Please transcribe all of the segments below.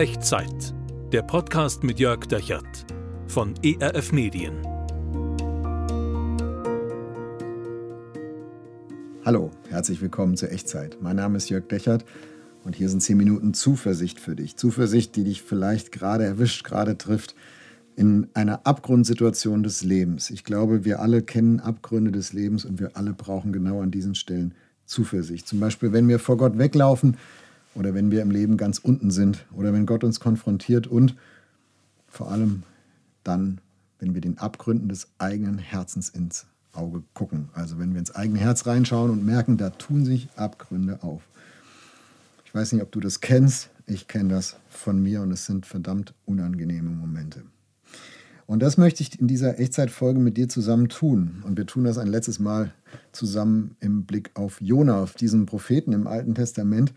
Echtzeit. Der Podcast mit Jörg Dechert von ERF Medien. Hallo, herzlich willkommen zur Echtzeit. Mein Name ist Jörg Dechert und hier sind 10 Minuten Zuversicht für dich. Zuversicht, die dich vielleicht gerade erwischt, gerade trifft in einer Abgrundsituation des Lebens. Ich glaube, wir alle kennen Abgründe des Lebens und wir alle brauchen genau an diesen Stellen Zuversicht. Zum Beispiel, wenn wir vor Gott weglaufen oder wenn wir im Leben ganz unten sind oder wenn Gott uns konfrontiert und vor allem dann, wenn wir den Abgründen des eigenen Herzens ins Auge gucken. Also wenn wir ins eigene Herz reinschauen und merken, da tun sich Abgründe auf. Ich weiß nicht, ob du das kennst. Ich kenne das von mir und es sind verdammt unangenehme Momente. Und das möchte ich in dieser Echtzeitfolge mit dir zusammen tun. Und wir tun das ein letztes Mal zusammen im Blick auf Jona, auf diesen Propheten im Alten Testament.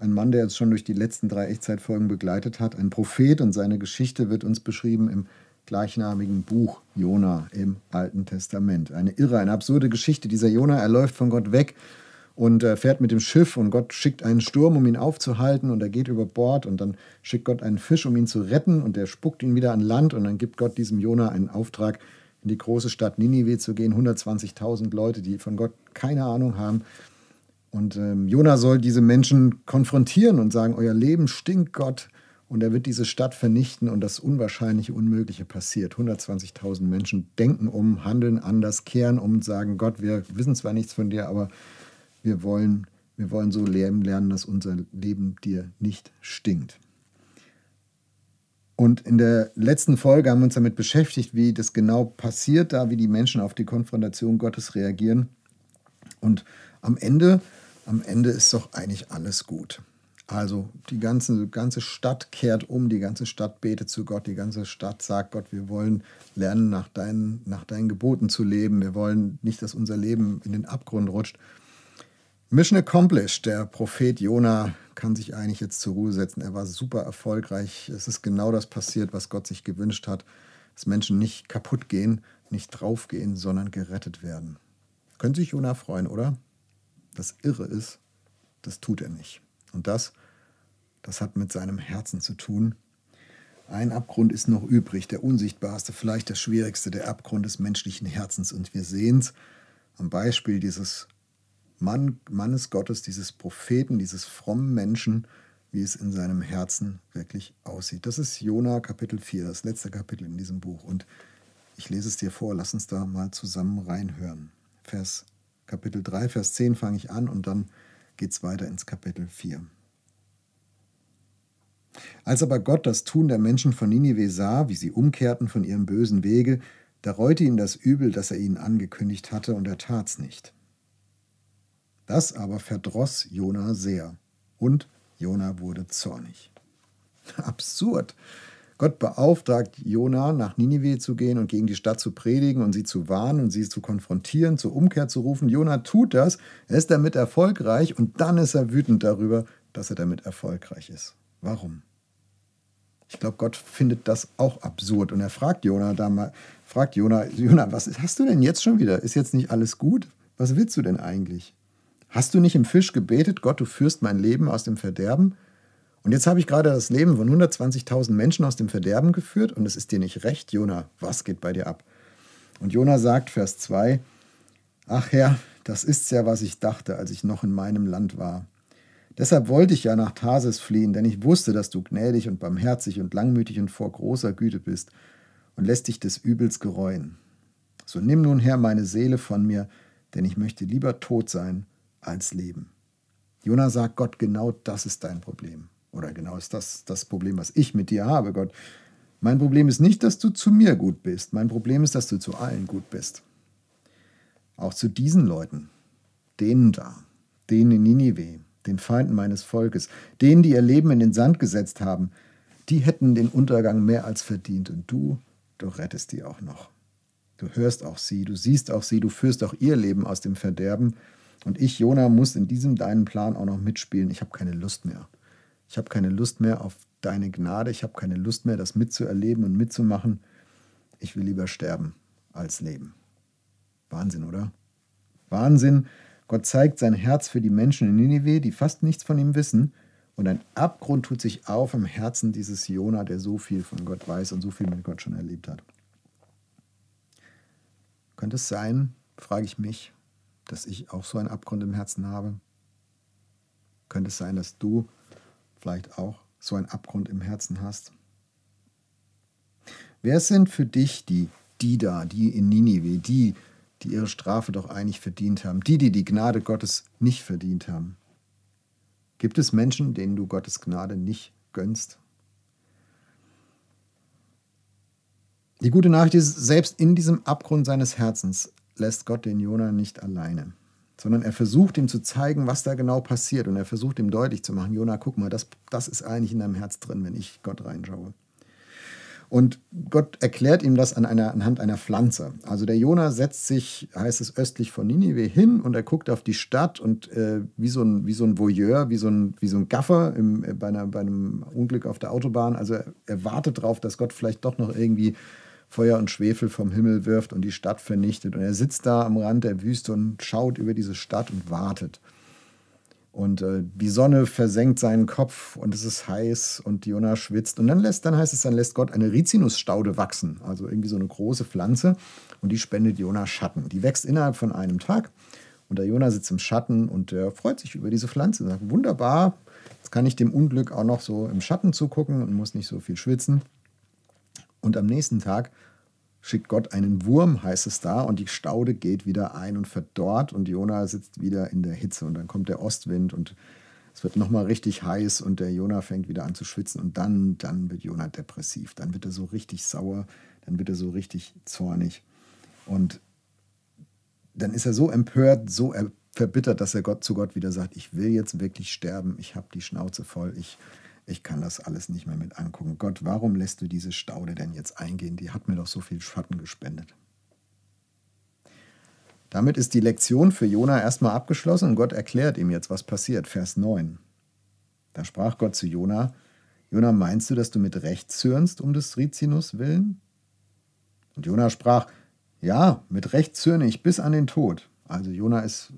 Ein Mann, der uns schon durch die letzten drei Echtzeitfolgen begleitet hat. Ein Prophet und seine Geschichte wird uns beschrieben im gleichnamigen Buch Jona im Alten Testament. Eine irre, eine absurde Geschichte. Dieser Jona, er läuft von Gott weg und äh, fährt mit dem Schiff und Gott schickt einen Sturm, um ihn aufzuhalten und er geht über Bord und dann schickt Gott einen Fisch, um ihn zu retten und der spuckt ihn wieder an Land und dann gibt Gott diesem Jona einen Auftrag, in die große Stadt Ninive zu gehen. 120.000 Leute, die von Gott keine Ahnung haben. Und ähm, Jona soll diese Menschen konfrontieren und sagen, euer Leben stinkt Gott und er wird diese Stadt vernichten und das Unwahrscheinliche, Unmögliche passiert. 120.000 Menschen denken um, handeln anders, kehren um und sagen, Gott, wir wissen zwar nichts von dir, aber wir wollen, wir wollen so lernen, dass unser Leben dir nicht stinkt. Und in der letzten Folge haben wir uns damit beschäftigt, wie das genau passiert, da wie die Menschen auf die Konfrontation Gottes reagieren. Und am Ende, am Ende ist doch eigentlich alles gut. Also die ganze, ganze Stadt kehrt um, die ganze Stadt betet zu Gott, die ganze Stadt sagt Gott, wir wollen lernen, nach deinen, nach deinen Geboten zu leben. Wir wollen nicht, dass unser Leben in den Abgrund rutscht. Mission accomplished. Der Prophet Jona kann sich eigentlich jetzt zur Ruhe setzen. Er war super erfolgreich. Es ist genau das passiert, was Gott sich gewünscht hat. Dass Menschen nicht kaputt gehen, nicht draufgehen, sondern gerettet werden. Könnte sich Jona freuen, oder? Das Irre ist, das tut er nicht. Und das, das hat mit seinem Herzen zu tun. Ein Abgrund ist noch übrig, der unsichtbarste, vielleicht der schwierigste, der Abgrund des menschlichen Herzens. Und wir sehen es am Beispiel dieses Mann, Mannes Gottes, dieses Propheten, dieses frommen Menschen, wie es in seinem Herzen wirklich aussieht. Das ist Jona Kapitel 4, das letzte Kapitel in diesem Buch. Und ich lese es dir vor, lass uns da mal zusammen reinhören. Vers Kapitel 3, Vers 10 fange ich an und dann geht es weiter ins Kapitel 4. Als aber Gott das Tun der Menschen von Ninive sah, wie sie umkehrten von ihrem bösen Wege, da reute ihn das Übel, das er ihnen angekündigt hatte, und er tat's nicht. Das aber verdross Jona sehr und Jona wurde zornig. Absurd. Gott beauftragt Jona, nach Ninive zu gehen und gegen die Stadt zu predigen und sie zu warnen und sie zu konfrontieren, zur Umkehr zu rufen. Jona tut das, er ist damit erfolgreich und dann ist er wütend darüber, dass er damit erfolgreich ist. Warum? Ich glaube, Gott findet das auch absurd und er fragt Jona da mal, fragt Jona, Jona, was hast du denn jetzt schon wieder? Ist jetzt nicht alles gut? Was willst du denn eigentlich? Hast du nicht im Fisch gebetet, Gott, du führst mein Leben aus dem Verderben? Und jetzt habe ich gerade das Leben von 120.000 Menschen aus dem Verderben geführt und es ist dir nicht recht, Jona. Was geht bei dir ab? Und Jona sagt, Vers 2, Ach Herr, das ist's ja, was ich dachte, als ich noch in meinem Land war. Deshalb wollte ich ja nach Tarsis fliehen, denn ich wusste, dass du gnädig und barmherzig und langmütig und vor großer Güte bist und lässt dich des Übels gereuen. So nimm nun her meine Seele von mir, denn ich möchte lieber tot sein, als Leben. Jona sagt Gott, genau das ist dein Problem. Oder genau ist das das Problem, was ich mit dir habe, Gott. Mein Problem ist nicht, dass du zu mir gut bist. Mein Problem ist, dass du zu allen gut bist. Auch zu diesen Leuten, denen da, denen in Ninive, den Feinden meines Volkes, denen, die ihr Leben in den Sand gesetzt haben, die hätten den Untergang mehr als verdient. Und du, du rettest die auch noch. Du hörst auch sie, du siehst auch sie, du führst auch ihr Leben aus dem Verderben und ich, Jona, muss in diesem deinen Plan auch noch mitspielen. Ich habe keine Lust mehr. Ich habe keine Lust mehr auf deine Gnade. Ich habe keine Lust mehr, das mitzuerleben und mitzumachen. Ich will lieber sterben als leben. Wahnsinn, oder? Wahnsinn. Gott zeigt sein Herz für die Menschen in Ninive, die fast nichts von ihm wissen. Und ein Abgrund tut sich auf im Herzen dieses Jona, der so viel von Gott weiß und so viel mit Gott schon erlebt hat. Könnte es sein, frage ich mich, dass ich auch so einen Abgrund im Herzen habe? Könnte es sein, dass du vielleicht auch so einen Abgrund im Herzen hast? Wer sind für dich die, die da, die in Ninive, die, die ihre Strafe doch eigentlich verdient haben, die, die die Gnade Gottes nicht verdient haben? Gibt es Menschen, denen du Gottes Gnade nicht gönnst? Die gute Nachricht ist, selbst in diesem Abgrund seines Herzens lässt Gott den Jona nicht alleine, sondern er versucht ihm zu zeigen, was da genau passiert und er versucht ihm deutlich zu machen, Jona, guck mal, das, das ist eigentlich in deinem Herz drin, wenn ich Gott reinschaue. Und Gott erklärt ihm das an einer, anhand einer Pflanze. Also der Jona setzt sich, heißt es, östlich von Ninive hin und er guckt auf die Stadt und äh, wie, so ein, wie so ein Voyeur, wie so ein, wie so ein Gaffer im, äh, bei, einer, bei einem Unglück auf der Autobahn. Also er, er wartet darauf, dass Gott vielleicht doch noch irgendwie Feuer und Schwefel vom Himmel wirft und die Stadt vernichtet. Und er sitzt da am Rand der Wüste und schaut über diese Stadt und wartet. Und äh, die Sonne versenkt seinen Kopf und es ist heiß und Jona schwitzt. Und dann lässt, dann heißt es, dann lässt Gott eine Rizinusstaude wachsen, also irgendwie so eine große Pflanze. Und die spendet Jona Schatten. Die wächst innerhalb von einem Tag. Und der Jona sitzt im Schatten und der freut sich über diese Pflanze. Sagt, wunderbar, jetzt kann ich dem Unglück auch noch so im Schatten zugucken und muss nicht so viel schwitzen. Und am nächsten Tag schickt Gott einen Wurm, heißt es da, und die Staude geht wieder ein und verdorrt und Jona sitzt wieder in der Hitze. Und dann kommt der Ostwind und es wird nochmal richtig heiß und der Jona fängt wieder an zu schwitzen. Und dann, dann wird Jona depressiv, dann wird er so richtig sauer, dann wird er so richtig zornig. Und dann ist er so empört, so verbittert, dass er Gott zu Gott wieder sagt, ich will jetzt wirklich sterben, ich habe die Schnauze voll, ich ich kann das alles nicht mehr mit angucken. Gott, warum lässt du diese Staude denn jetzt eingehen? Die hat mir doch so viel Schatten gespendet. Damit ist die Lektion für Jona erstmal abgeschlossen und Gott erklärt ihm jetzt, was passiert. Vers 9. Da sprach Gott zu Jona: Jona, meinst du, dass du mit Recht zürnst um des Rizinus willen? Und Jona sprach: Ja, mit Recht zürne ich bis an den Tod. Also Jona ist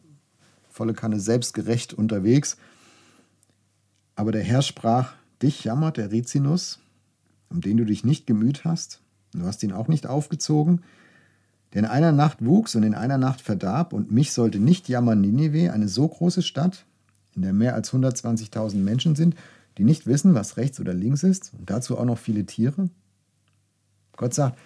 volle Kanne selbstgerecht unterwegs aber der Herr sprach, dich jammert der Rizinus, um den du dich nicht gemüht hast, du hast ihn auch nicht aufgezogen, der in einer Nacht wuchs und in einer Nacht verdarb, und mich sollte nicht jammern Ninive, eine so große Stadt, in der mehr als 120.000 Menschen sind, die nicht wissen, was rechts oder links ist, und dazu auch noch viele Tiere? Gott sagt,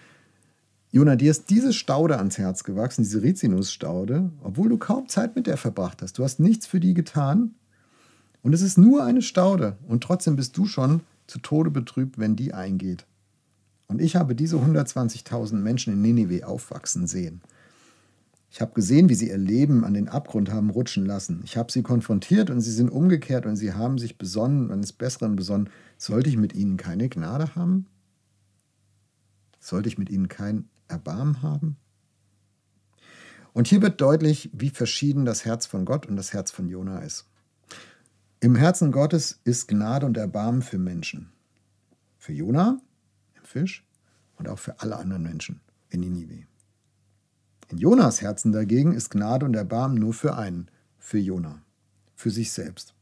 Jona, dir ist diese Staude ans Herz gewachsen, diese Rizinusstaude, obwohl du kaum Zeit mit der verbracht hast. Du hast nichts für die getan, und es ist nur eine Staude und trotzdem bist du schon zu Tode betrübt, wenn die eingeht. Und ich habe diese 120.000 Menschen in Ninive aufwachsen sehen. Ich habe gesehen, wie sie ihr Leben an den Abgrund haben rutschen lassen. Ich habe sie konfrontiert und sie sind umgekehrt und sie haben sich besonnen, eines Besseren besonnen. Sollte ich mit ihnen keine Gnade haben? Sollte ich mit ihnen kein Erbarmen haben? Und hier wird deutlich, wie verschieden das Herz von Gott und das Herz von Jona ist. Im Herzen Gottes ist Gnade und Erbarmen für Menschen. Für Jona, im Fisch, und auch für alle anderen Menschen in Ninive. In Jonas Herzen dagegen ist Gnade und Erbarmen nur für einen, für Jona, für sich selbst.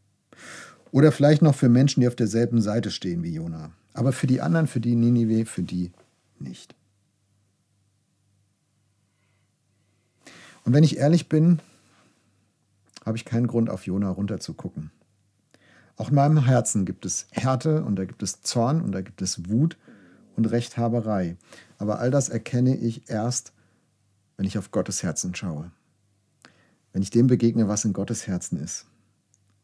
Oder vielleicht noch für Menschen, die auf derselben Seite stehen wie Jona. Aber für die anderen, für die Ninive, für die nicht. Und wenn ich ehrlich bin, habe ich keinen Grund, auf Jona runterzugucken. Auch in meinem Herzen gibt es Härte und da gibt es Zorn und da gibt es Wut und Rechthaberei. Aber all das erkenne ich erst, wenn ich auf Gottes Herzen schaue. Wenn ich dem begegne, was in Gottes Herzen ist.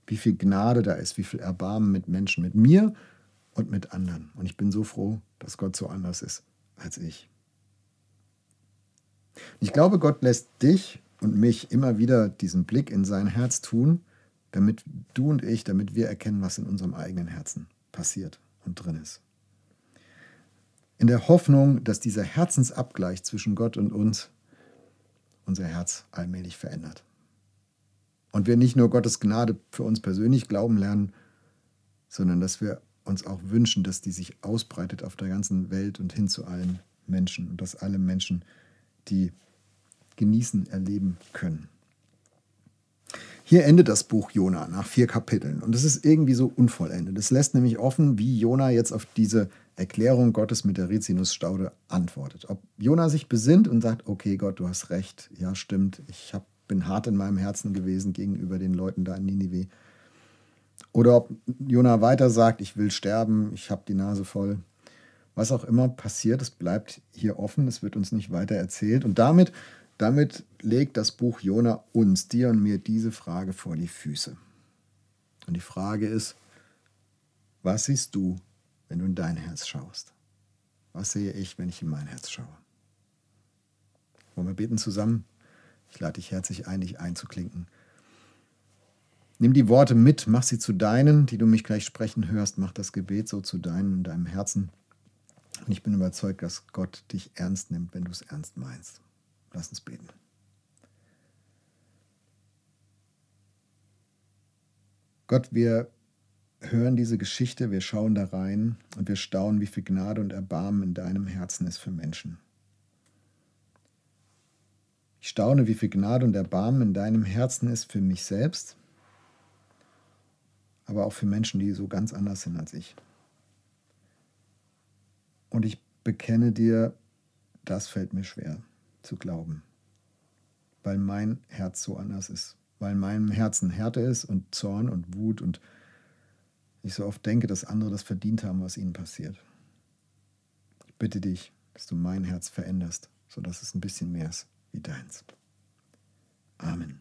Wie viel Gnade da ist, wie viel Erbarmen mit Menschen, mit mir und mit anderen. Und ich bin so froh, dass Gott so anders ist als ich. Ich glaube, Gott lässt dich und mich immer wieder diesen Blick in sein Herz tun damit du und ich, damit wir erkennen, was in unserem eigenen Herzen passiert und drin ist. In der Hoffnung, dass dieser Herzensabgleich zwischen Gott und uns unser Herz allmählich verändert. Und wir nicht nur Gottes Gnade für uns persönlich glauben lernen, sondern dass wir uns auch wünschen, dass die sich ausbreitet auf der ganzen Welt und hin zu allen Menschen und dass alle Menschen die genießen, erleben können. Hier endet das Buch Jona nach vier Kapiteln und es ist irgendwie so unvollendet. Es lässt nämlich offen, wie Jona jetzt auf diese Erklärung Gottes mit der Rizinusstaude antwortet. Ob Jona sich besinnt und sagt, okay Gott, du hast recht, ja stimmt, ich hab, bin hart in meinem Herzen gewesen gegenüber den Leuten da in Ninive. Oder ob Jona weiter sagt, ich will sterben, ich habe die Nase voll. Was auch immer passiert, es bleibt hier offen, es wird uns nicht weiter erzählt. Und damit damit legt das Buch Jona uns, dir und mir, diese Frage vor die Füße. Und die Frage ist, was siehst du, wenn du in dein Herz schaust? Was sehe ich, wenn ich in mein Herz schaue? Wollen wir beten zusammen? Ich lade dich herzlich ein, dich einzuklinken. Nimm die Worte mit, mach sie zu deinen, die du mich gleich sprechen hörst. Mach das Gebet so zu deinen und deinem Herzen. Und ich bin überzeugt, dass Gott dich ernst nimmt, wenn du es ernst meinst. Lass uns beten. Gott, wir hören diese Geschichte, wir schauen da rein und wir staunen, wie viel Gnade und Erbarmen in deinem Herzen ist für Menschen. Ich staune, wie viel Gnade und Erbarmen in deinem Herzen ist für mich selbst, aber auch für Menschen, die so ganz anders sind als ich. Und ich bekenne dir, das fällt mir schwer zu glauben, weil mein Herz so anders ist, weil in meinem Herzen Härte ist und Zorn und Wut und ich so oft denke, dass andere das verdient haben, was ihnen passiert. Ich bitte dich, dass du mein Herz veränderst, sodass es ein bisschen mehr ist wie deins. Amen.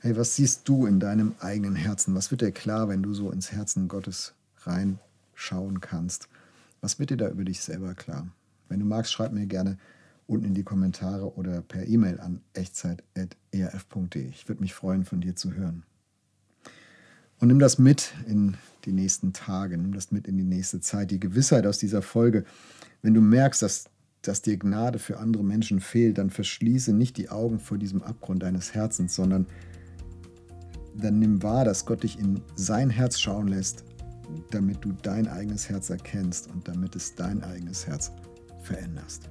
Hey, was siehst du in deinem eigenen Herzen? Was wird dir klar, wenn du so ins Herzen Gottes reinschauen kannst? Was wird dir da über dich selber klar? Wenn du magst, schreib mir gerne unten in die Kommentare oder per E-Mail an echtzeit.erf.de. Ich würde mich freuen, von dir zu hören. Und nimm das mit in die nächsten Tage, nimm das mit in die nächste Zeit. Die Gewissheit aus dieser Folge, wenn du merkst, dass, dass dir Gnade für andere Menschen fehlt, dann verschließe nicht die Augen vor diesem Abgrund deines Herzens, sondern dann nimm wahr, dass Gott dich in sein Herz schauen lässt, damit du dein eigenes Herz erkennst und damit es dein eigenes Herz veränderst.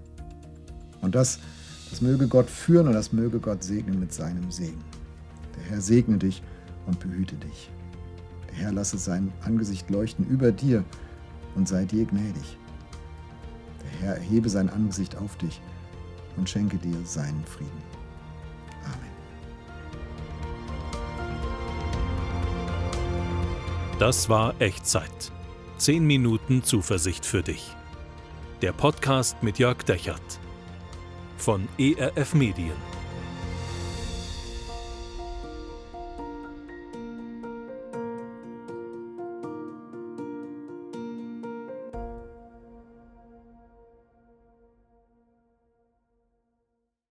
Und das, das möge Gott führen und das möge Gott segnen mit seinem Segen. Der Herr segne dich und behüte dich. Der Herr lasse sein Angesicht leuchten über dir und sei dir gnädig. Der Herr erhebe sein Angesicht auf dich und schenke dir seinen Frieden. Amen. Das war Echtzeit. Zehn Minuten Zuversicht für dich. Der Podcast mit Jörg Dechert von ERF Medien.